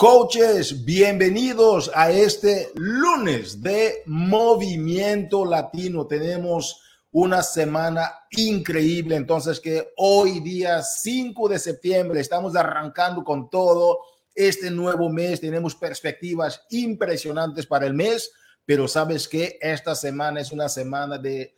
Coaches. Bienvenidos a este lunes de Movimiento Latino. Tenemos una semana increíble. Entonces, que hoy día 5 de septiembre estamos arrancando con todo este nuevo mes. Tenemos perspectivas impresionantes para el mes, pero sabes que esta semana es una semana de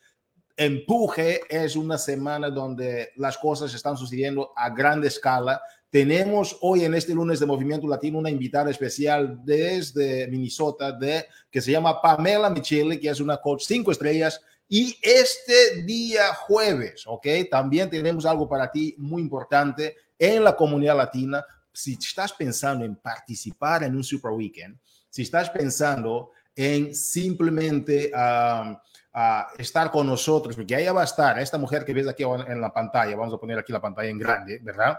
empuje, es una semana donde las cosas están sucediendo a gran escala tenemos hoy en este lunes de Movimiento Latino una invitada especial desde Minnesota de, que se llama Pamela Michele, que es una coach cinco estrellas. Y este día jueves, ¿ok? También tenemos algo para ti muy importante en la comunidad latina. Si estás pensando en participar en un Super Weekend, si estás pensando en simplemente uh, estar con nosotros, porque ahí va a estar esta mujer que ves aquí en la pantalla, vamos a poner aquí la pantalla en grande, ¿verdad?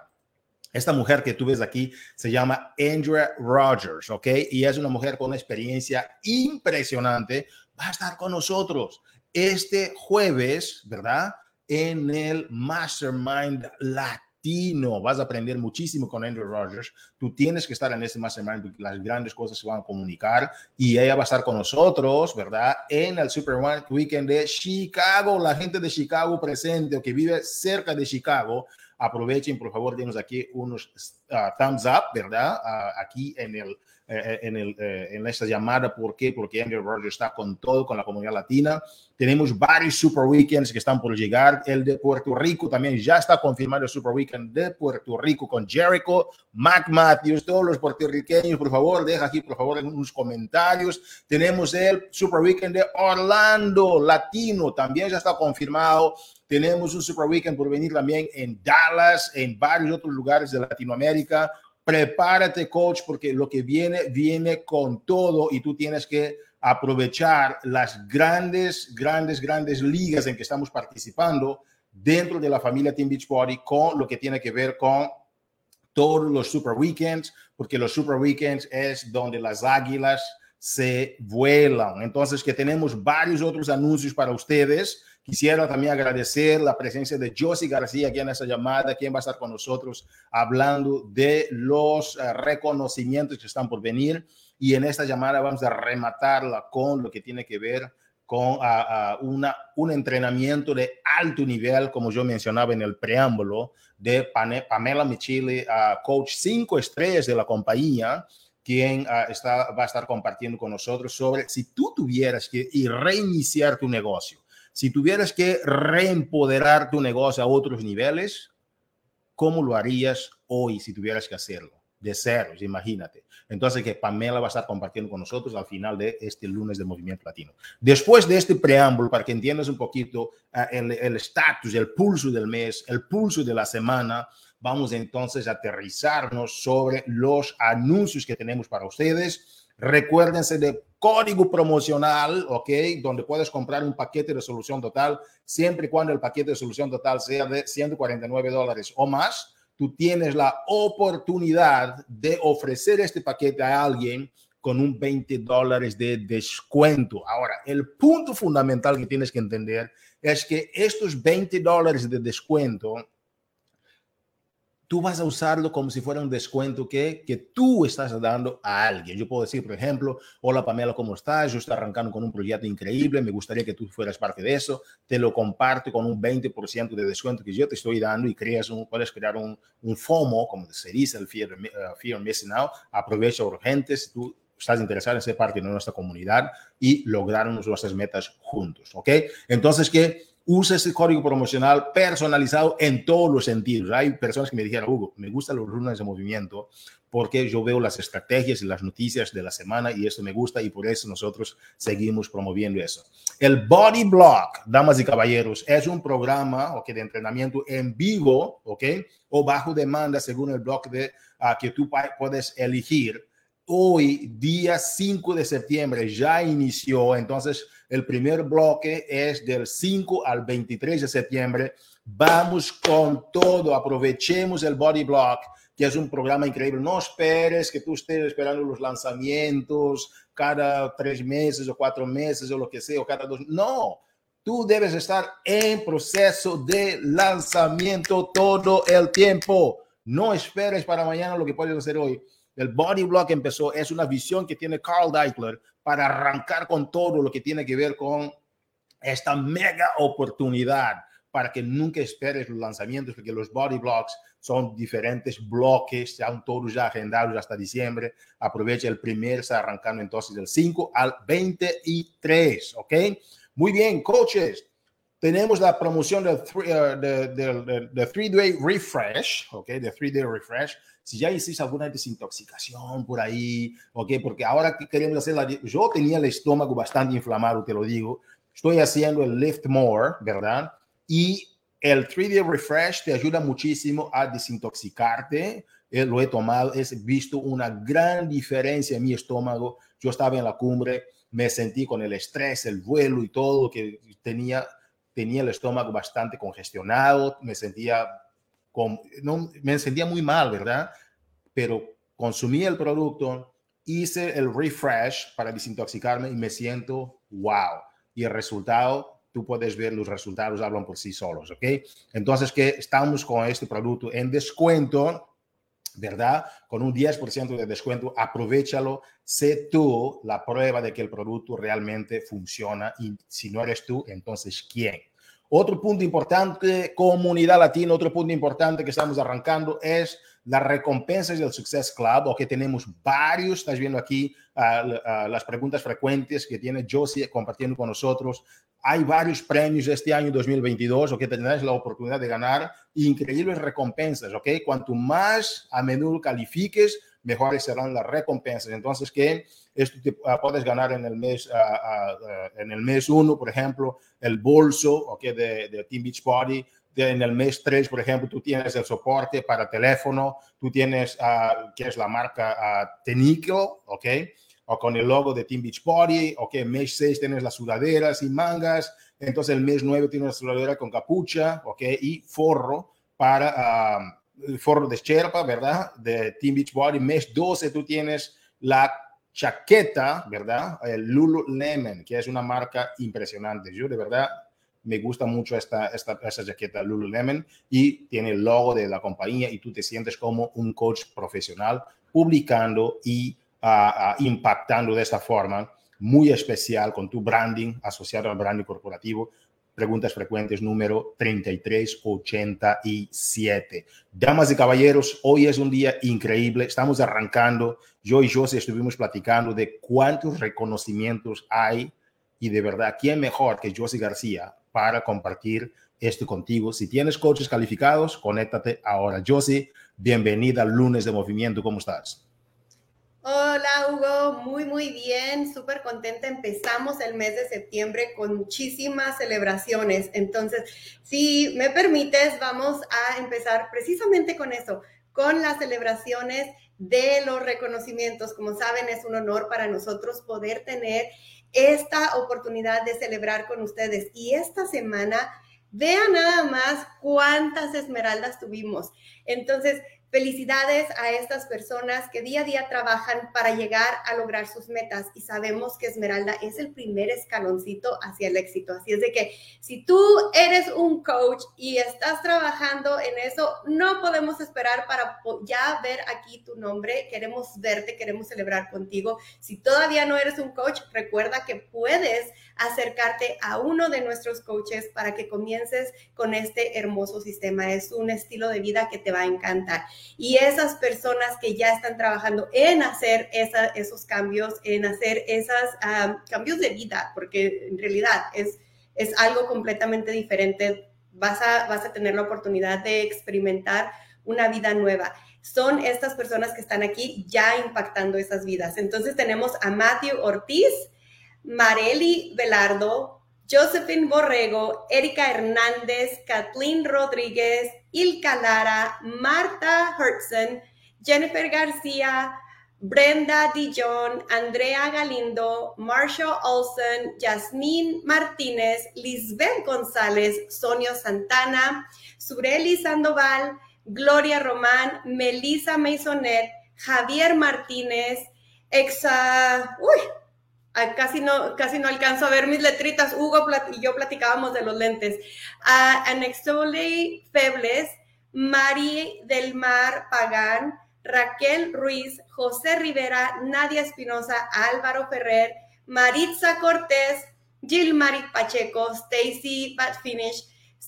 Esta mujer que tú ves aquí se llama Andrea Rogers, ¿ok? Y es una mujer con experiencia impresionante. Va a estar con nosotros este jueves, ¿verdad? En el Mastermind Latino. Vas a aprender muchísimo con Andrea Rogers. Tú tienes que estar en este Mastermind porque las grandes cosas se van a comunicar y ella va a estar con nosotros, ¿verdad? En el Super Weekend de Chicago. La gente de Chicago presente o que vive cerca de Chicago aprovechen, por favor, denos aquí unos uh, thumbs up, ¿verdad? Uh, aquí en el eh, eh, en, el, eh, en, esta llamada. ¿Por qué? Porque Andrew Rogers está con todo, con la comunidad latina. Tenemos varios Super Weekends que están por llegar. El de Puerto Rico también ya está confirmado el Super Weekend de Puerto Rico con Jericho, Mac Matthews, todos los puertorriqueños, por favor, deja aquí, por favor, unos comentarios. Tenemos el Super Weekend de Orlando Latino, también ya está confirmado. Tenemos un Super Weekend por venir también en Dallas, en varios otros lugares de Latinoamérica prepárate, coach, porque lo que viene, viene con todo y tú tienes que aprovechar las grandes, grandes, grandes ligas en que estamos participando dentro de la familia Team Beachbody con lo que tiene que ver con todos los Super Weekends, porque los Super Weekends es donde las águilas se vuelan. Entonces, que tenemos varios otros anuncios para ustedes Quisiera también agradecer la presencia de Josie García aquí en esta llamada, quien va a estar con nosotros hablando de los eh, reconocimientos que están por venir. Y en esta llamada vamos a rematarla con lo que tiene que ver con una, un entrenamiento de alto nivel, como yo mencionaba en el preámbulo, de Pamela Michele, coach cinco estrellas de la compañía, quien está, va a estar compartiendo con nosotros sobre si tú tuvieras que reiniciar tu negocio si tuvieras que reempoderar tu negocio a otros niveles, ¿cómo lo harías hoy si tuvieras que hacerlo? De ceros, imagínate. Entonces, que Pamela va a estar compartiendo con nosotros al final de este lunes de Movimiento Latino. Después de este preámbulo, para que entiendas un poquito uh, el estatus, el, el pulso del mes, el pulso de la semana, vamos entonces a aterrizarnos sobre los anuncios que tenemos para ustedes Recuérdense de código promocional, ¿ok? Donde puedes comprar un paquete de solución total, siempre y cuando el paquete de solución total sea de 149 dólares o más. Tú tienes la oportunidad de ofrecer este paquete a alguien con un 20 dólares de descuento. Ahora, el punto fundamental que tienes que entender es que estos 20 dólares de descuento tú vas a usarlo como si fuera un descuento que, que tú estás dando a alguien. Yo puedo decir, por ejemplo, hola Pamela, ¿cómo estás? Yo estoy arrancando con un proyecto increíble, me gustaría que tú fueras parte de eso, te lo comparto con un 20% de descuento que yo te estoy dando y creas un, puedes crear un, un FOMO, como se dice, el Fear, uh, fear Missing Out, aprovecha urgente si tú estás interesado en ser parte de nuestra comunidad y lograr nuestras metas juntos, ¿ok? Entonces, que usa ese código promocional personalizado en todos los sentidos. Hay personas que me dijeron, Hugo, me gustan los lunes de movimiento porque yo veo las estrategias y las noticias de la semana y eso me gusta y por eso nosotros seguimos promoviendo eso. El Body Block, damas y caballeros, es un programa okay, de entrenamiento en vivo, ¿ok? O bajo demanda según el blog de, uh, que tú puedes elegir hoy, día 5 de septiembre, ya inició. Entonces, el primer bloque es del 5 al 23 de septiembre. Vamos con todo. Aprovechemos el Body Block, que es un programa increíble. No esperes que tú estés esperando los lanzamientos cada tres meses o cuatro meses o lo que sea, o cada dos. No. Tú debes estar en proceso de lanzamiento todo el tiempo. No esperes para mañana lo que puedes hacer hoy El body block empezó, es una visión que tiene Carl Deichler para arrancar con todo lo que tiene que ver con esta mega oportunidad para que nunca esperes los lanzamientos, porque los body blocks son diferentes bloques, están todos ya agendados hasta diciembre. Aprovecha el primer, está arrancando entonces del 5 al 23, ¿ok? Muy bien, coaches. Tenemos la promoción del 3-day uh, refresh, ¿ok? De 3-day refresh. Si ya hiciste alguna desintoxicación por ahí, ¿ok? Porque ahora que queremos hacer la... Yo tenía el estómago bastante inflamado, te lo digo. Estoy haciendo el Lift More, ¿verdad? Y el 3D Refresh te ayuda muchísimo a desintoxicarte. Eh, lo he tomado, he visto una gran diferencia en mi estómago. Yo estaba en la cumbre, me sentí con el estrés, el vuelo y todo, que tenía, tenía el estómago bastante congestionado, me sentía, con, no, me sentía muy mal, ¿verdad? Pero consumí el producto, hice el refresh para desintoxicarme y me siento wow. Y el resultado tú puedes ver los resultados, hablan por sí solos, ¿ok? Entonces, que estamos con este producto en descuento, ¿verdad? Con un 10% de descuento, aprovechalo, sé tú la prueba de que el producto realmente funciona y si no eres tú, entonces ¿quién? Otro punto importante, comunidad latina, otro punto importante que estamos arrancando es las recompensas del Success Club, o que tenemos varios, estás viendo aquí uh, las preguntas frecuentes que tiene Josie compartiendo con nosotros. Hay varios premios este año 2022, o que tendrás la oportunidad de ganar increíbles recompensas, ¿ok? Cuanto más a menudo califiques, mejores serán las recompensas. Entonces, que esto te, uh, puedes ganar en el mes uh, en el mes uno, por ejemplo, el bolso, ¿ok? De, de Team Beach Party en el mes 3, por ejemplo, tú tienes el soporte para teléfono, tú tienes, uh, que es la marca uh, Tenico, ¿ok? O con el logo de Team Beach Body, ¿ok? Mes 6 tienes las sudaderas y mangas, entonces el mes 9 tienes la sudadera con capucha, ¿ok? Y forro para, uh, forro de Sherpa, ¿verdad? De Team Beach Body. Mes 12 tú tienes la chaqueta, ¿verdad? El Lululemon, que es una marca impresionante. Yo de verdad me gusta mucho esta, esta, esta jaqueta Lululemon y tiene el logo de la compañía y tú te sientes como un coach profesional publicando y uh, uh, impactando de esta forma muy especial con tu branding asociado al branding corporativo. Preguntas frecuentes número 3387. Damas y caballeros, hoy es un día increíble. Estamos arrancando. Yo y José estuvimos platicando de cuántos reconocimientos hay y de verdad, ¿quién mejor que José García para compartir esto contigo. Si tienes coaches calificados, conéctate ahora. Josie, bienvenida al lunes de movimiento. ¿Cómo estás? Hola Hugo, muy muy bien, súper contenta. Empezamos el mes de septiembre con muchísimas celebraciones. Entonces, si me permites, vamos a empezar precisamente con eso, con las celebraciones de los reconocimientos. Como saben, es un honor para nosotros poder tener esta oportunidad de celebrar con ustedes. Y esta semana, vean nada más cuántas esmeraldas tuvimos. Entonces, Felicidades a estas personas que día a día trabajan para llegar a lograr sus metas y sabemos que Esmeralda es el primer escaloncito hacia el éxito. Así es de que si tú eres un coach y estás trabajando en eso, no podemos esperar para ya ver aquí tu nombre. Queremos verte, queremos celebrar contigo. Si todavía no eres un coach, recuerda que puedes acercarte a uno de nuestros coaches para que comiences con este hermoso sistema. Es un estilo de vida que te va a encantar y esas personas que ya están trabajando en hacer esos cambios, en hacer esos cambios de vida, porque en realidad es, es algo completamente diferente. Vas a, vas a tener la oportunidad de experimentar una vida nueva. Son estas personas que están aquí ya impactando esas vidas. Entonces tenemos a Matthew Ortiz, Mareli Velardo, Josephine Borrego, Erika Hernández, Kathleen Rodríguez, Ilka Lara, Marta Hertzen, Jennifer García, Brenda Dijon, Andrea Galindo, Marshall Olsen, Yasmín Martínez, Lisbeth González, Sonia Santana, Sureli Sandoval, Gloria Román, Melissa Maisonet, Javier Martínez, Exa, uy, casi no, casi no alcanzo a ver mis letritas. Hugo y yo platicábamos de los lentes. Uh, Anexole Febles, Mari del Mar Pagán, Raquel Ruiz, José Rivera, Nadia Espinosa, Álvaro Ferrer, Maritza Cortés, Gilmari Pacheco, Stacy Batfinish,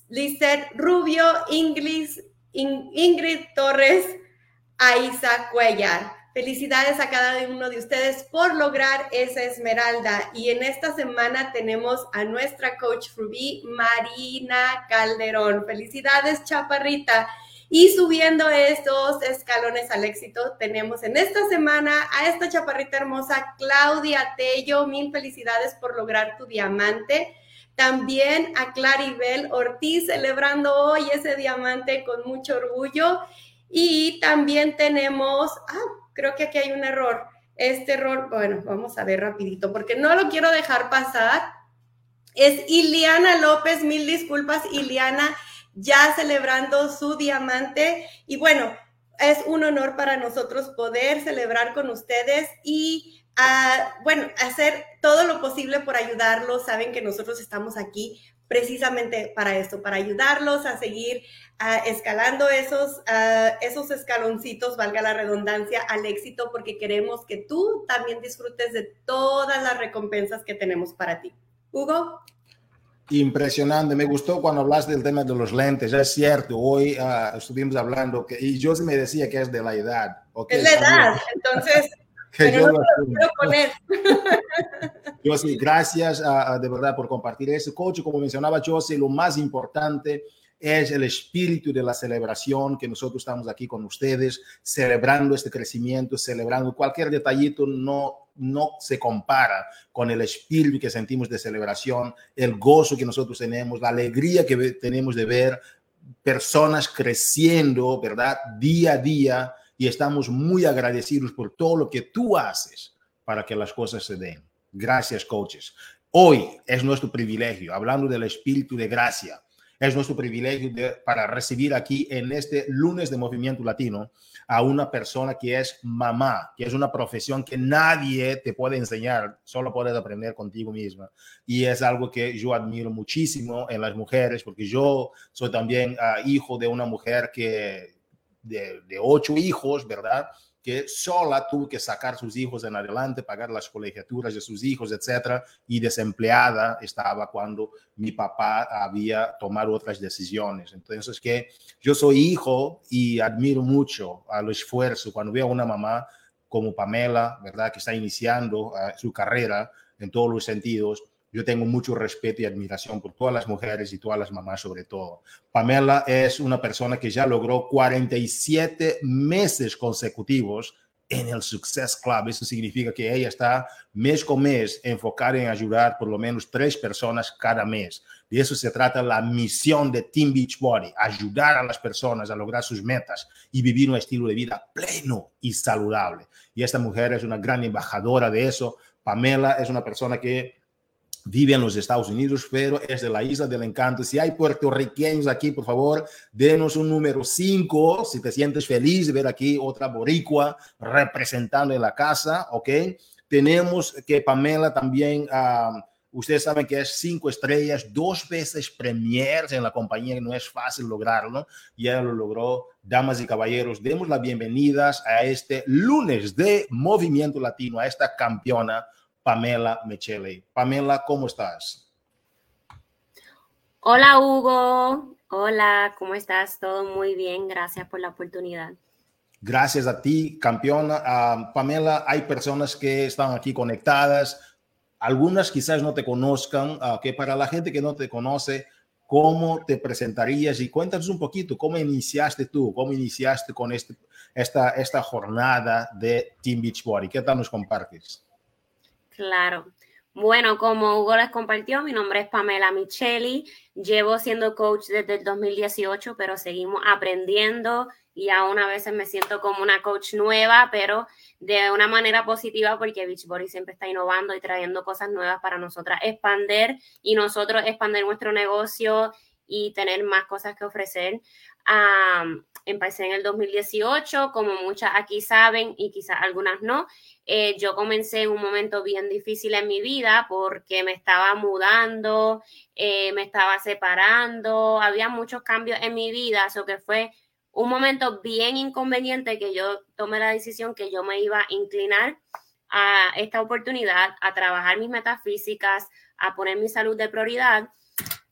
Lizeth Rubio, Ingrid, Ingrid Torres, Aiza Cuellar. Felicidades a cada uno de ustedes por lograr esa esmeralda. Y en esta semana tenemos a nuestra coach Rubí, Marina Calderón. Felicidades, Chaparrita. Y subiendo estos escalones al éxito, tenemos en esta semana a esta chaparrita hermosa, Claudia Tello. Mil felicidades por lograr tu diamante. También a Claribel Ortiz celebrando hoy ese diamante con mucho orgullo. Y también tenemos, ah, creo que aquí hay un error. Este error, bueno, vamos a ver rapidito, porque no lo quiero dejar pasar. Es Iliana López, mil disculpas, Iliana, ya celebrando su diamante. Y bueno, es un honor para nosotros poder celebrar con ustedes y bueno, hacer todo lo posible por ayudarlos. Saben que nosotros estamos aquí precisamente para esto, para ayudarlos a seguir escalando esos, esos escaloncitos, valga la redundancia, al éxito, porque queremos que tú también disfrutes de todas las recompensas que tenemos para ti. Hugo. Impresionante, me gustó cuando hablaste del tema de los lentes, es cierto, hoy ah, estuvimos hablando que, y yo me decía que es de la edad. es la edad, entonces yo, yo sí, gracias de verdad por compartir eso. Coach, como mencionaba Josie, lo más importante es el espíritu de la celebración que nosotros estamos aquí con ustedes, celebrando este crecimiento, celebrando cualquier detallito, no, no se compara con el espíritu que sentimos de celebración, el gozo que nosotros tenemos, la alegría que tenemos de ver personas creciendo, ¿verdad? Día a día y estamos muy agradecidos por todo lo que tú haces para que las cosas se den. Gracias, coaches. Hoy es nuestro privilegio, hablando del espíritu de gracia, es nuestro privilegio para recibir aquí en este lunes de Movimiento Latino a una persona que es mamá, que es una profesión que nadie te puede enseñar, solo puedes aprender contigo misma. Y es algo que yo admiro muchísimo en las mujeres, porque yo soy también ah, hijo de una mujer que de, ocho hijos, ¿verdad? Que sola tuvo que sacar sus hijos en adelante, pagar las colegiaturas de sus hijos, etcétera, y desempleada estaba cuando mi papá había tomado otras decisiones. Entonces, que yo soy hijo y admiro mucho al esfuerzo cuando veo a una mamá como Pamela, ¿verdad?, que está iniciando uh, su carrera en todos los sentidos yo tengo mucho respeto y admiración por todas las mujeres y todas las mamás sobre todo. Pamela es una persona que ya logró 47 meses consecutivos en el Success Club. Eso significa que ella está mes con mes enfocada en ayudar por lo menos tres personas cada mes. De eso se trata la misión de Team Beachbody, ayudar a las personas a lograr sus metas y vivir un estilo de vida pleno y saludable. Y esta mujer es una gran embajadora de eso. Pamela es una persona que vive en los Estados Unidos, pero es de la Isla del Encanto. Si hay puertorriqueños aquí, por favor, denos un número 5, si te sientes feliz de ver aquí otra boricua representando en la casa, ¿ok? Tenemos que Pamela también, uh, ustedes saben que es cinco estrellas, dos veces premiers en la compañía, no es fácil lograrlo, ya lo logró. Damas y caballeros, demos las bienvenidas a este lunes de Movimiento Latino, a esta campeona Pamela Michele. Pamela, ¿cómo estás? Hola Hugo, hola, ¿cómo estás? Todo muy bien, gracias por la oportunidad. Gracias a ti, campeona. Ah, Pamela, hay personas que están aquí conectadas, algunas quizás no te conozcan, uh, que para la gente que no te conoce, ¿cómo te presentarías? Y cuéntanos un poquito, ¿cómo iniciaste tú? ¿Cómo iniciaste con este, esta, esta jornada de Team Beachbody? ¿Qué tal nos compartes? Claro. Bueno, como Hugo les compartió, mi nombre es Pamela Micheli. Llevo siendo coach desde el 2018, pero seguimos aprendiendo y aún a veces me siento como una coach nueva, pero de una manera positiva porque Beachbody siempre está innovando y trayendo cosas nuevas para nosotras expander y nosotros expander nuestro negocio y tener más cosas que ofrecer. empecé en el 2018, como muchas aquí saben y quizás algunas no. Eh, yo comencé en un momento bien difícil en mi vida porque me estaba mudando, eh, me estaba separando, había muchos cambios en mi vida, eso que fue un momento bien inconveniente que yo tomé la decisión que yo me iba a inclinar a esta oportunidad, a trabajar mis metafísicas, a poner mi salud de prioridad.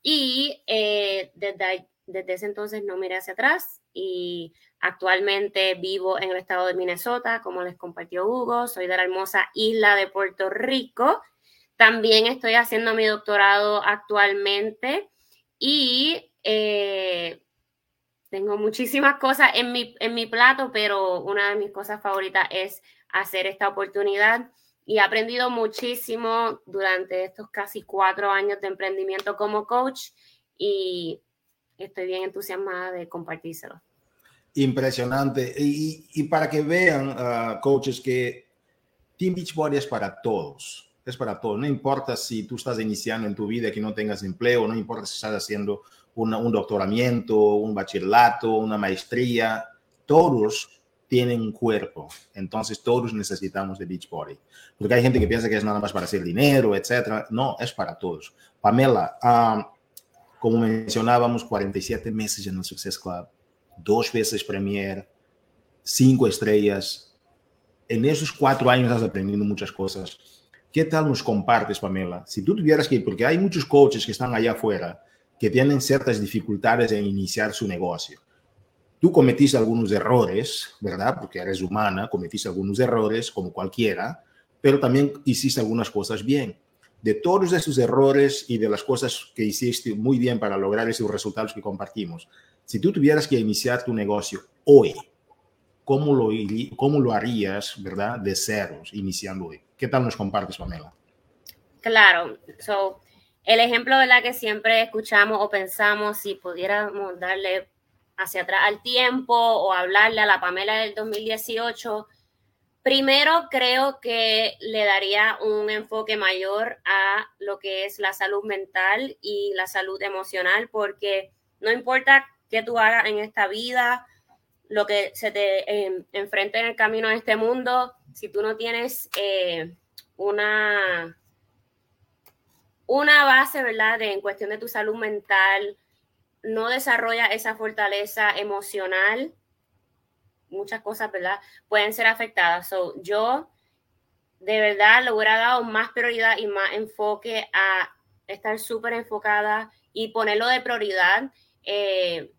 Y eh, desde, desde ese entonces no miré hacia atrás y actualmente vivo en el estado de Minnesota, como les compartió Hugo, soy de la hermosa isla de Puerto Rico. También estoy haciendo mi doctorado actualmente y eh, tengo muchísimas cosas en mi, en mi plato, pero una de mis cosas favoritas es hacer esta oportunidad y he aprendido muchísimo durante estos casi cuatro años de emprendimiento como coach y estoy bien entusiasmada de compartírselo. Impresionante. Y, para que vean, uh, coaches, que Team Beachbody es para todos. Es para todos. No importa si tú estás iniciando en tu vida que no tengas empleo, no importa si estás haciendo un doctoramiento, un bachillerato, una maestría, todos tienen un cuerpo. Entonces todos necesitamos de Beachbody. Porque hay gente que piensa que es nada más para hacer dinero, etcétera. No, es para todos. Pamela, um, como mencionábamos, 47 meses en el Success Club, dos veces Premier, cinco estrellas. En esos cuatro años has aprendido muchas cosas. ¿Qué tal nos compartes, Pamela? Si tú tuvieras que, porque hay muchos coaches que están allá afuera que tienen ciertas dificultades en iniciar su negocio. Tú cometiste algunos errores, ¿verdad? Porque eres humana, cometiste algunos errores como cualquiera, pero también hiciste algunas cosas bien. De todos esos errores y de las cosas que hiciste muy bien para lograr esos resultados que compartimos, si tú tuvieras que iniciar tu negocio hoy, ¿cómo lo, cómo lo harías, verdad, de ceros, iniciando hoy? ¿Qué tal nos compartes, Pamela? Claro, so, el ejemplo de la que siempre escuchamos o pensamos si pudiéramos darle hacia atrás al tiempo o hablarle a la Pamela del 2018, primero creo que le daría un enfoque mayor a lo que es la salud mental y la salud emocional, porque no importa qué tú hagas en esta vida, lo que se te eh, enfrente en el camino de este mundo, si tú no tienes eh, una una base, ¿verdad? De, en cuestión de tu salud mental, no desarrolla esa fortaleza emocional, muchas cosas, ¿verdad? Pueden ser afectadas. So, yo de verdad le hubiera dado más prioridad y más enfoque a estar súper enfocada y ponerlo de prioridad. Eh,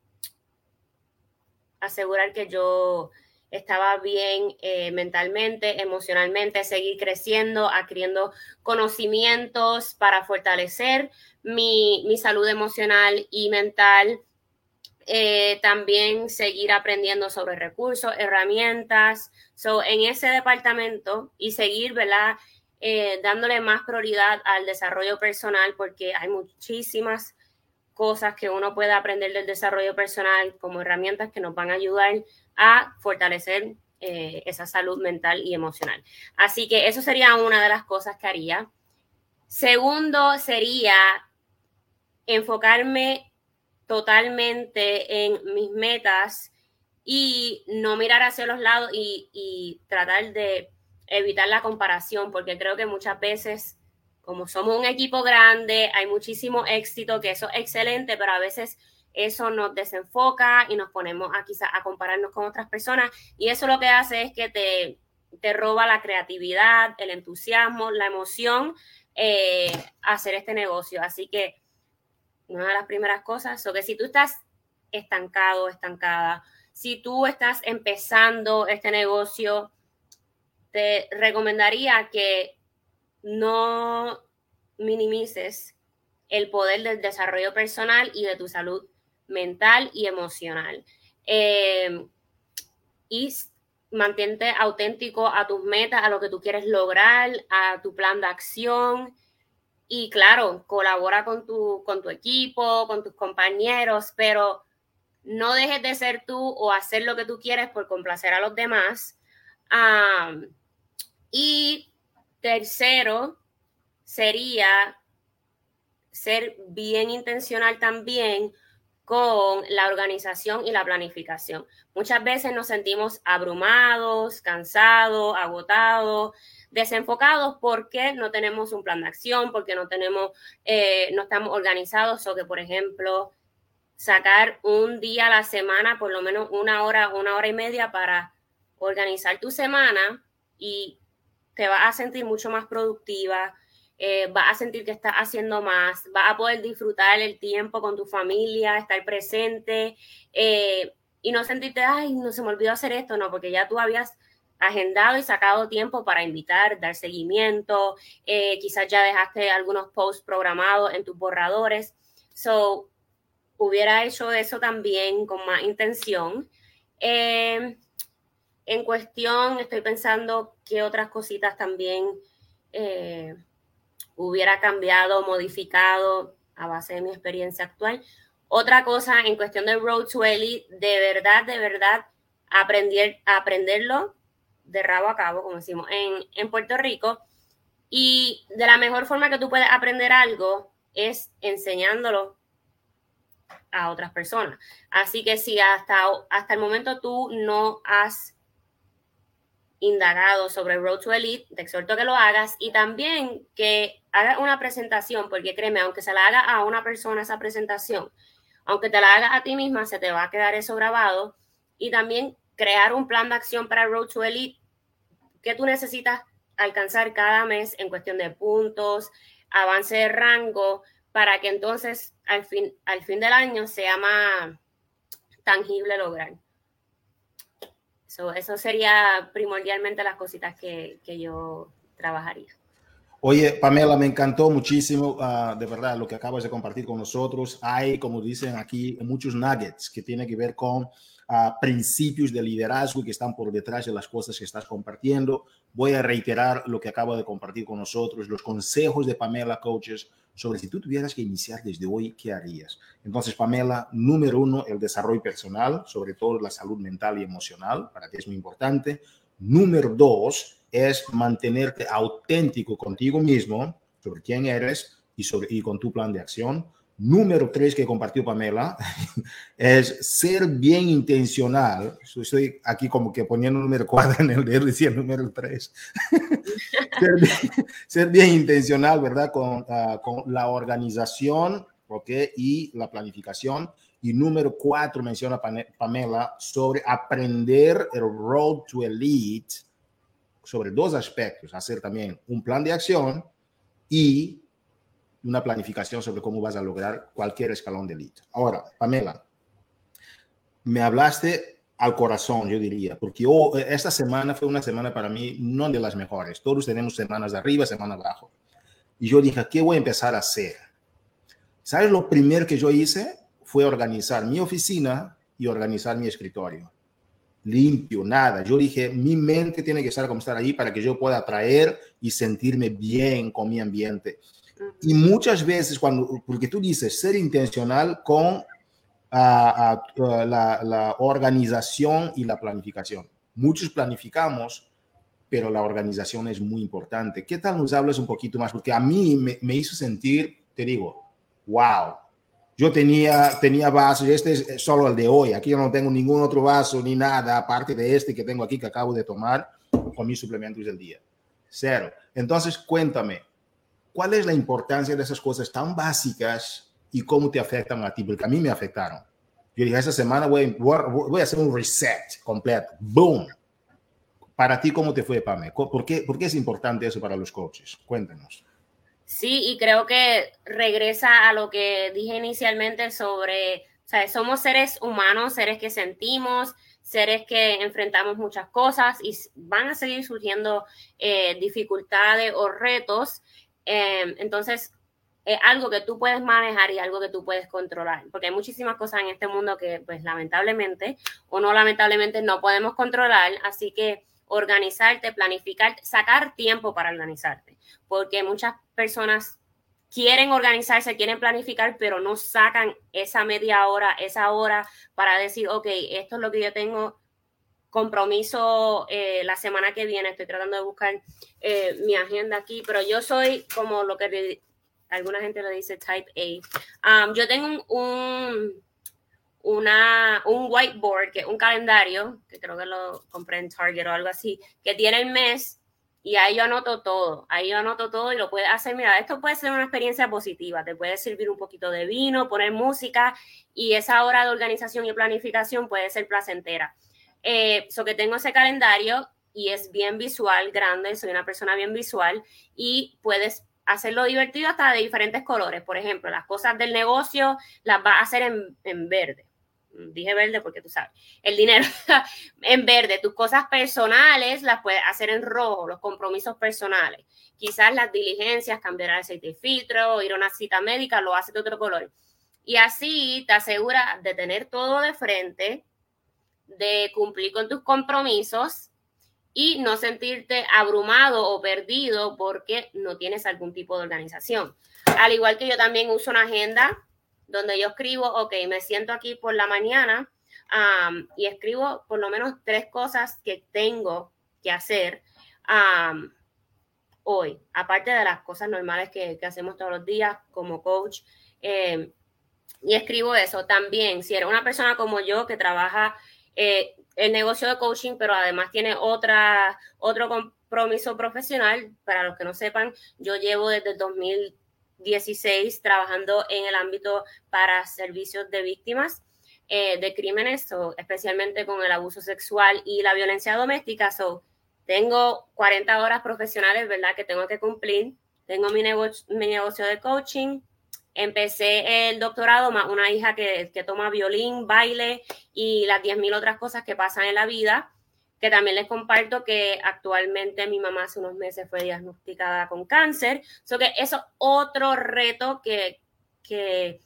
asegurar que yo estaba bien eh, mentalmente, emocionalmente, seguir creciendo, adquiriendo conocimientos para fortalecer mi, salud emocional y mental. Eh, también seguir aprendiendo sobre recursos, herramientas, so, en ese departamento y seguir. Eh, dándole más prioridad al desarrollo personal porque hay muchísimas cosas que uno puede aprender del desarrollo personal como herramientas que nos van a ayudar a fortalecer eh, esa salud mental y emocional. Así que eso sería una de las cosas que haría. Segundo sería enfocarme totalmente en mis metas y no mirar hacia los lados y, tratar de evitar la comparación, porque creo que muchas veces, como somos un equipo grande, hay muchísimo éxito, que eso es excelente, pero a veces eso nos desenfoca y nos ponemos a quizás a compararnos con otras personas y eso lo que hace es que te, te roba la creatividad, el entusiasmo, la emoción eh, hacer este negocio. Así que una de las primeras cosas, es que si tú estás estancado, estancada, si tú estás empezando este negocio, te recomendaría que no minimices el poder del desarrollo personal y de tu salud mental y emocional. Eh, y mantente auténtico a tus metas, a lo que tú quieres lograr, a tu plan de acción. Y claro, colabora con tu, con tu equipo, con tus compañeros, pero no dejes de ser tú o hacer lo que tú quieres por complacer a los demás. y tercero, sería ser bien intencional también con la organización y la planificación. Muchas veces nos sentimos abrumados, cansados, agotados, desenfocados porque no tenemos un plan de acción, porque no tenemos, eh, no estamos organizados. O que, por ejemplo, sacar un día a la semana, por lo menos una hora, una hora y media para organizar tu semana y te vas a sentir mucho más productiva, eh, vas a sentir que estás haciendo más, vas a poder disfrutar el tiempo con tu familia, estar presente eh, y no sentirte, ay, no se me olvidó hacer esto, no, porque ya tú habías agendado y sacado tiempo para invitar, dar seguimiento, eh, quizás ya dejaste algunos posts programados en tus borradores. So, hubiera hecho eso también con más intención. en cuestión, estoy pensando qué otras cositas también hubiera cambiado, modificado a base de mi experiencia actual. Otra cosa en cuestión de Road to Elite, de verdad, de verdad, aprender, aprenderlo de rabo a cabo, como decimos, en, en Puerto Rico. Y de la mejor forma que tú puedes aprender algo es enseñándolo a otras personas. Así que si hasta, hasta el momento tú no has indagado sobre Road to Elite, te exhorto que lo hagas y también que hagas una presentación, porque créeme, aunque se la haga a una persona esa presentación, aunque te la hagas a ti misma, se te va a quedar eso grabado y también crear un plan de acción para Road to Elite que tú necesitas alcanzar cada mes en cuestión de puntos, avance de rango, para que entonces al fin, al fin del año sea más tangible lograr eso sería primordialmente las cositas que, que yo trabajaría. Oye, Pamela, me encantó muchísimo, uh, de verdad, lo que acabas de compartir con nosotros. Hay, como dicen aquí, muchos nuggets que tienen que ver con uh, principios de liderazgo que están por detrás de las cosas que estás compartiendo. Voy a reiterar lo que acabo de compartir con nosotros, los consejos de Pamela Coaches sobre si tú tuvieras que iniciar desde hoy, ¿qué harías? Entonces, Pamela, número uno, el desarrollo personal, sobre todo la salud mental y emocional, para ti es muy importante. Número dos es mantenerte auténtico contigo mismo, sobre quién eres y, sobre, y con tu plan de acción. Número tres que compartió Pamela es ser bien intencional. Estoy aquí como que poniendo número cuatro en el dedo decía número tres. ser, bien, intencional, ¿verdad? Con, ah, con la organización ¿ok? y la planificación. Y número cuatro menciona Pamela sobre aprender el road to elite sobre dos aspectos, hacer también un plan de acción y una planificación sobre cómo vas a lograr cualquier escalón de elite. Ahora, Pamela, me hablaste al corazón, yo diría, porque esta semana fue una semana para mí no de las mejores. Todos tenemos semanas de arriba, semanas abajo. Y yo dije, ¿qué voy a empezar a hacer? ¿Sabes lo primero que yo hice? Fue organizar mi oficina y organizar mi escritorio. Limpio, nada. Yo dije, mi mente tiene que estar como estar ahí para que yo pueda atraer y sentirme bien con mi ambiente. Y muchas veces, cuando, porque tú dices ser intencional con la, la, organización y la planificación. Muchos planificamos, pero la organización es muy importante. ¿Qué tal nos hablas un poquito más? Porque a mí me, me hizo sentir, te digo, wow. Yo tenía, tenía vasos, este es solo el de hoy. Aquí yo no tengo ningún otro vaso ni nada, aparte de este que tengo aquí que acabo de tomar con mis suplementos del día. Cero. Entonces, cuéntame, ¿Cuál es la importancia de esas cosas tan básicas y cómo te afectan a ti? Porque a mí me afectaron. Yo dije, esta semana voy, voy a hacer un reset completo. ¡Boom! Para ti, ¿cómo te fue, Pame? ¿Por qué, ¿Por qué es importante eso para los coaches? Cuéntanos. Sí, y creo que regresa a lo que dije inicialmente sobre, o sea, somos seres humanos, seres que sentimos, seres que enfrentamos muchas cosas y van a seguir surgiendo eh, dificultades o retos Em, entonces, es algo que tú puedes manejar y algo que tú puedes controlar, porque hay muchísimas cosas en este mundo que, pues, lamentablemente o no lamentablemente no podemos controlar, así que organizarte, planificar, sacar tiempo para organizarte, porque muchas personas quieren organizarse, quieren planificar, pero no sacan esa media hora, esa hora para decir, ok, esto es lo que yo tengo compromiso eh, la semana que viene. Estoy tratando de buscar eh, mi agenda aquí, pero yo soy como lo que alguna gente lo dice type A. Um, yo tengo un, un whiteboard, que un calendario, que creo que lo compré en Target o algo así, que tiene el mes Y ahí yo anoto todo, ahí yo anoto todo y lo puedes hacer. Mira, esto puede ser una experiencia positiva, te puede servir un poquito de vino, poner música y esa hora de organización y planificación puede ser placentera. Eh, so que tengo ese calendario y es bien visual, grande, soy una persona bien visual y puedes hacerlo divertido hasta de diferentes colores. Por ejemplo, las cosas del negocio las vas a hacer en, en verde dije verde porque tú sabes, el dinero en verde, tus cosas personales las puedes hacer en rojo, los compromisos personales. Quizás las diligencias, cambiar el aceite y filtro, ir a una cita médica, lo haces de otro color. Y así te asegura de tener todo de frente, de cumplir con tus compromisos y no sentirte abrumado o perdido porque no tienes algún tipo de organización. Al igual que yo también uso una agenda donde yo escribo, ok, me siento aquí por la mañana y escribo por lo menos tres cosas que tengo que hacer hoy, aparte de las cosas normales que, hacemos todos los días como coach. Em, y escribo eso también. Si eres una persona como yo que trabaja eh, el negocio de coaching, pero además tiene otra, otro compromiso profesional, para los que no sepan, yo llevo desde el 2000 16 trabajando en el ámbito para servicios de víctimas eh, de crímenes, especialmente con el abuso sexual y la violencia doméstica. So, tengo 40 horas profesionales, ¿verdad? Que tengo que cumplir. Tengo mi, negocio, mi negocio de coaching. Empecé el doctorado más una hija que, que toma violín, baile y las 10.000 otras cosas que pasan en la vida que también les comparto que actualmente mi mamá hace unos meses fue diagnosticada con cáncer. So que eso es otro reto que, que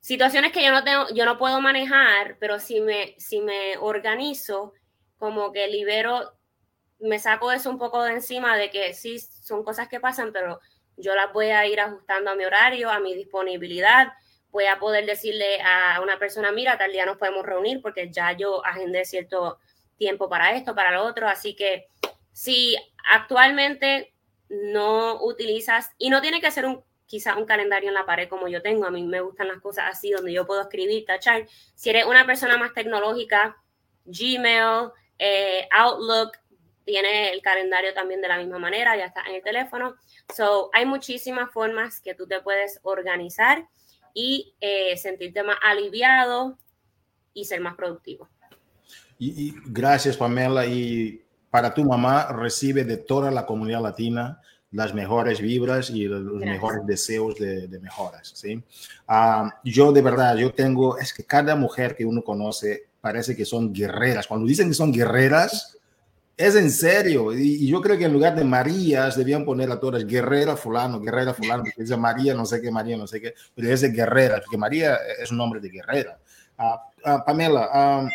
situaciones que yo no tengo, yo no puedo manejar, pero si me, si me organizo, como que libero, me saco eso un poco de encima de que sí, son cosas que pasan, pero yo las voy a ir ajustando a mi horario, a mi disponibilidad. Voy a poder decirle a una persona, mira, tal día nos podemos reunir porque ya yo agendé cierto tiempo para esto, para lo otro. Así que si actualmente no utilizas, y no tiene que ser un quizás un calendario en la pared como yo tengo, a mí me gustan las cosas así, donde yo puedo escribir, tachar. Si eres una persona más tecnológica, Gmail, eh, Outlook, tiene el calendario también de la misma manera, ya está en el teléfono. So, hay muchísimas formas que tú te puedes organizar y eh, sentirte más aliviado y ser más productivo. Y, gracias, Pamela. Y para tu mamá, recibe de toda la comunidad latina las mejores vibras y los mejores deseos de, mejoras, ¿sí? Ah, yo de verdad, yo tengo, es que cada mujer que uno conoce parece que son guerreras. Cuando dicen que son guerreras, es en serio. Y, yo creo que en lugar de Marías debían poner a todas guerrera fulano, guerrera fulano, dice María, no sé qué, María, no sé qué, pero es de guerrera, porque María es un nombre de guerrera. Ah, ah, Pamela,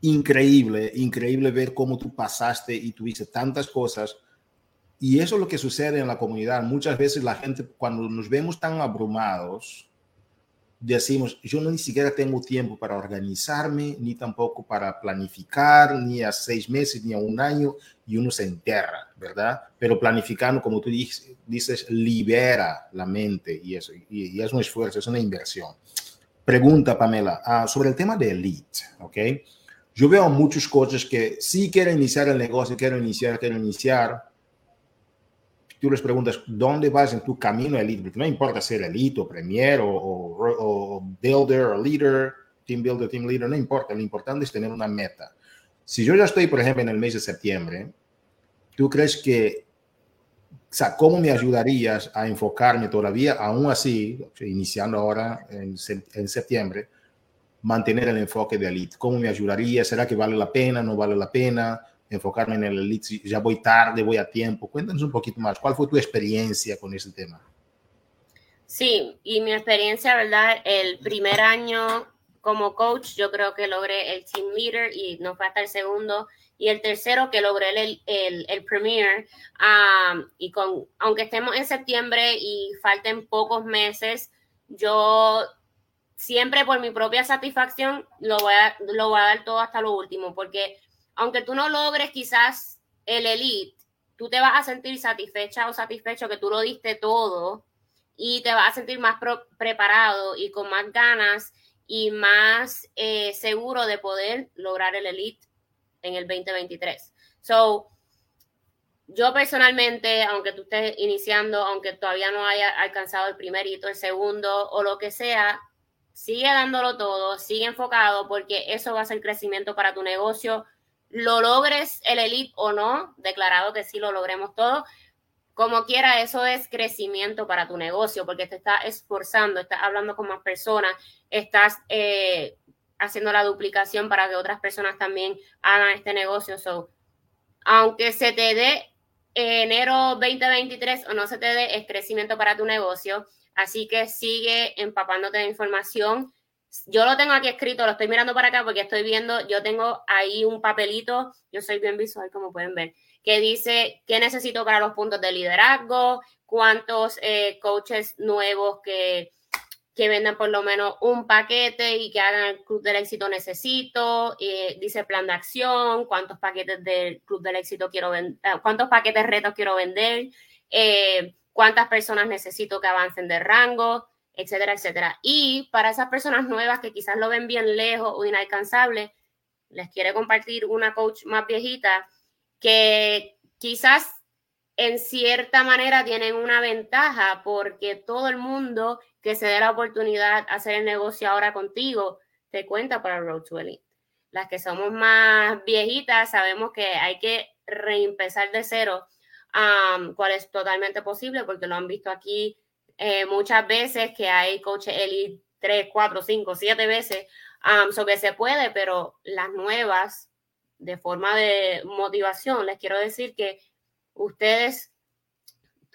increíble, increíble ver cómo tú pasaste y tuviste tantas cosas. Y eso es lo que sucede en la comunidad. Muchas veces la gente, cuando nos vemos tan abrumados, decimos, yo no ni siquiera tengo tiempo para organizarme, ni tampoco para planificar, ni a seis meses, ni a un año, y uno se enterra, ¿verdad? Pero planificando, como tú dices, libera la mente y eso, y, es un esfuerzo, es una inversión. Pregunta, Pamela, ah, sobre el tema de elite, ¿ok? Yo veo muchos coaches que sí quieren iniciar el negocio, quieren iniciar, quieren iniciar. Tú les preguntas, ¿dónde vas en tu camino elite? Porque no importa ser elite o premier o, builder o leader, team builder, team leader, no importa. Lo importante es tener una meta. Si yo ya estoy, por ejemplo, en el mes de septiembre, ¿tú crees que, o sea, cómo me ayudarías a enfocarme todavía, aún así, iniciando ahora en, en septiembre, mantener el enfoque de elite? ¿Cómo me ayudaría? ¿Será que vale la pena? ¿No vale la pena? Enfocarme en el elite, ya voy tarde, voy a tiempo. Cuéntanos un poquito más. ¿Cuál fue tu experiencia con ese tema? Sí, y mi experiencia, ¿verdad? El primer año como coach, yo creo que logré el team leader y no fue hasta el segundo. Y el tercero que logré el, el, el premier. y con, aunque estemos en septiembre y falten pocos meses, yo siempre por mi propia satisfacción lo voy, a, lo voy a dar todo hasta lo último, porque aunque tú no logres quizás el elite, tú te vas a sentir satisfecha o satisfecho que tú lo diste todo y te vas a sentir más preparado y con más ganas y más eh, seguro de poder lograr el elite en el 2023. So, yo personalmente, aunque tú estés iniciando, aunque todavía no haya alcanzado el primer hito, el segundo o lo que sea, sigue dándolo todo, sigue enfocado porque eso va a ser crecimiento para tu negocio. Lo logres el elite o no, declarado que sí lo logremos todo, como quiera, eso es crecimiento para tu negocio porque te estás esforzando, estás hablando con más personas, estás eh, haciendo la duplicación para que otras personas también hagan este negocio. So, aunque se te dé enero 2023 o no se te dé, es crecimiento para tu negocio. Así que sigue empapándote de información. Yo lo tengo aquí escrito, lo estoy mirando para acá porque estoy viendo, yo tengo ahí un papelito, yo soy bien visual como pueden ver, que dice qué necesito para los puntos de liderazgo, cuántos eh, coaches nuevos que que vendan por lo menos un paquete y que hagan el Club del Éxito necesito, dice plan de acción, cuántos paquetes del Club del Éxito quiero vender, eh, cuántos paquetes retos quiero vender, eh, cuántas personas necesito que avancen de rango, etcétera, etcétera. Y para esas personas nuevas que quizás lo ven bien lejos o inalcanzable, les quiere compartir una coach más viejita que quizás en cierta manera tienen una ventaja porque todo el mundo que se dé la oportunidad de hacer el negocio ahora contigo te cuenta para Road to. Las que somos más viejitas sabemos que hay que reempezar de cero, um, cual es totalmente posible porque lo han visto aquí eh, muchas veces que hay coaches Elite 3, 4, 5, 7 veces, um, se puede, pero las nuevas, de forma de motivación, les quiero decir que ustedes,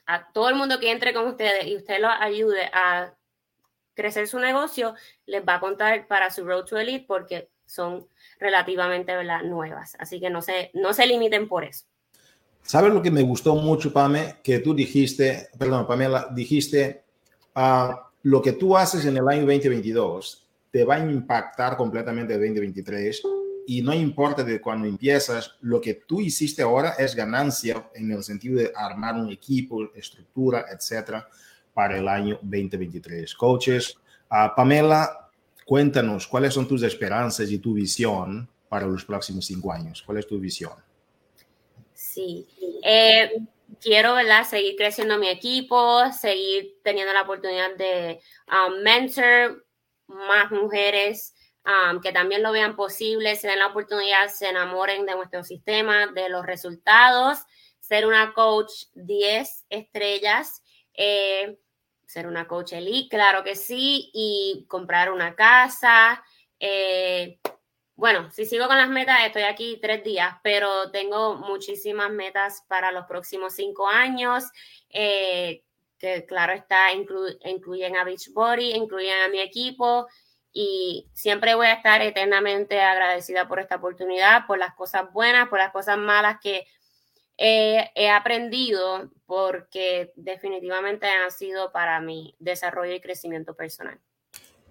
a todo el mundo que entre con ustedes y usted lo ayude a crecer su negocio, les va a contar para su Road to Elite porque son relativamente nuevas. Así que no se, no se limiten por eso. ¿Sabes lo que me gustó mucho, Pame? Que tú dijiste, perdón, Pamela, dijiste, uh, lo que tú haces en el año 2022 te va a impactar completamente el 2023 y no importa de cuando empiezas, lo que tú hiciste ahora es ganancia en el sentido de armar un equipo, estructura, etcétera, para el año 2023. Coaches, uh, Pamela, cuéntanos cuáles son tus esperanzas y tu visión para los próximos cinco años. ¿Cuál es tu visión? Sí, eh, quiero ¿verdad? seguir creciendo mi equipo, seguir teniendo la oportunidad de um, mentor más mujeres que también lo vean posible, se den la oportunidad, se enamoren de nuestro sistema, de los resultados, ser una coach 10 estrellas, eh, ser una coach elite, claro que sí, y comprar una casa. Eh, bueno, si sigo con las metas, estoy aquí tres días, pero tengo muchísimas metas para los próximos cinco años, eh, que claro está, incluyen a Beachbody, incluyen a mi equipo, y siempre voy a estar eternamente agradecida por esta oportunidad, por las cosas buenas, por las cosas malas que he aprendido, porque definitivamente han sido para mi desarrollo y crecimiento personal.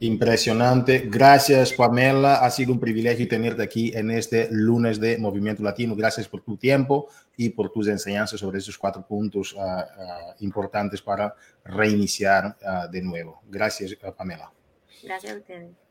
Impresionante. Gracias, Pamela. Ha sido un privilegio tenerte aquí en este lunes de Movimiento Latino. Gracias por tu tiempo y por tus enseñanzas sobre esos cuatro puntos ah, ah, importantes para reiniciar ah, de nuevo. Gracias, Pamela. Gracias a ustedes.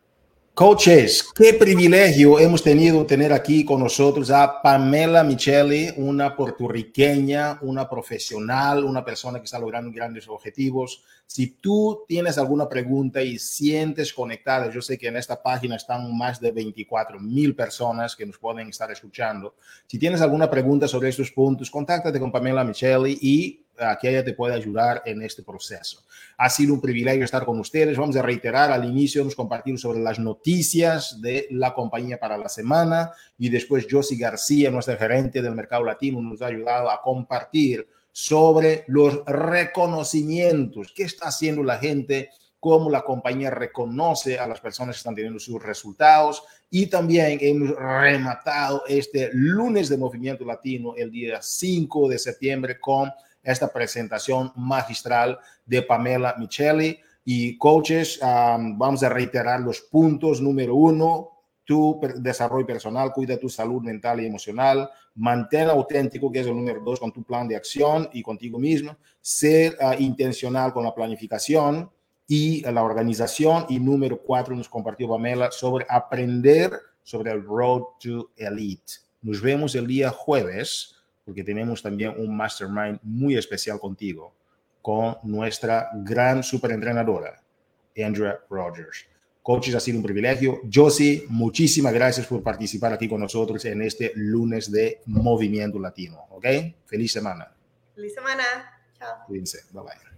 Coaches, qué privilegio hemos tenido tener aquí con nosotros a Pamela Micheli, una puertorriqueña, una profesional, una persona que está logrando grandes objetivos. Si tú tienes alguna pregunta y sientes conectada, yo sé que en esta página están más de 24 mil personas que nos pueden estar escuchando. Si tienes alguna pregunta sobre estos puntos, contáctate con Pamela Micheli y que ella te puede ayudar en este proceso. Ha sido un privilegio estar con ustedes. Vamos a reiterar al inicio, nos compartir sobre las noticias de la compañía para la semana y después Josie García, nuestra gerente del mercado latino, nos ha ayudado a compartir sobre los reconocimientos, qué está haciendo la gente, cómo la compañía reconoce a las personas que están teniendo sus resultados y también hemos rematado este lunes de movimiento latino el día 5 de septiembre con esta presentación magistral de Pamela Micheli. Y coaches, vamos a reiterar los puntos. Número uno, tu desarrollo personal, cuida tu salud mental y emocional, mantén auténtico, que es el número dos, con tu plan de acción y contigo mismo, ser ah, intencional con la planificación y la organización. Y número cuatro, nos compartió Pamela sobre aprender sobre el Road to Elite. Nos vemos el día jueves porque tenemos también un mastermind muy especial contigo con nuestra gran superentrenadora, Andrea Rogers. Coaches, ha sido un privilegio. Josie, muchísimas gracias por participar aquí con nosotros en este lunes de Movimiento Latino. ¿Ok? Feliz semana. Feliz semana. Chao. Cuídense. Bye bye.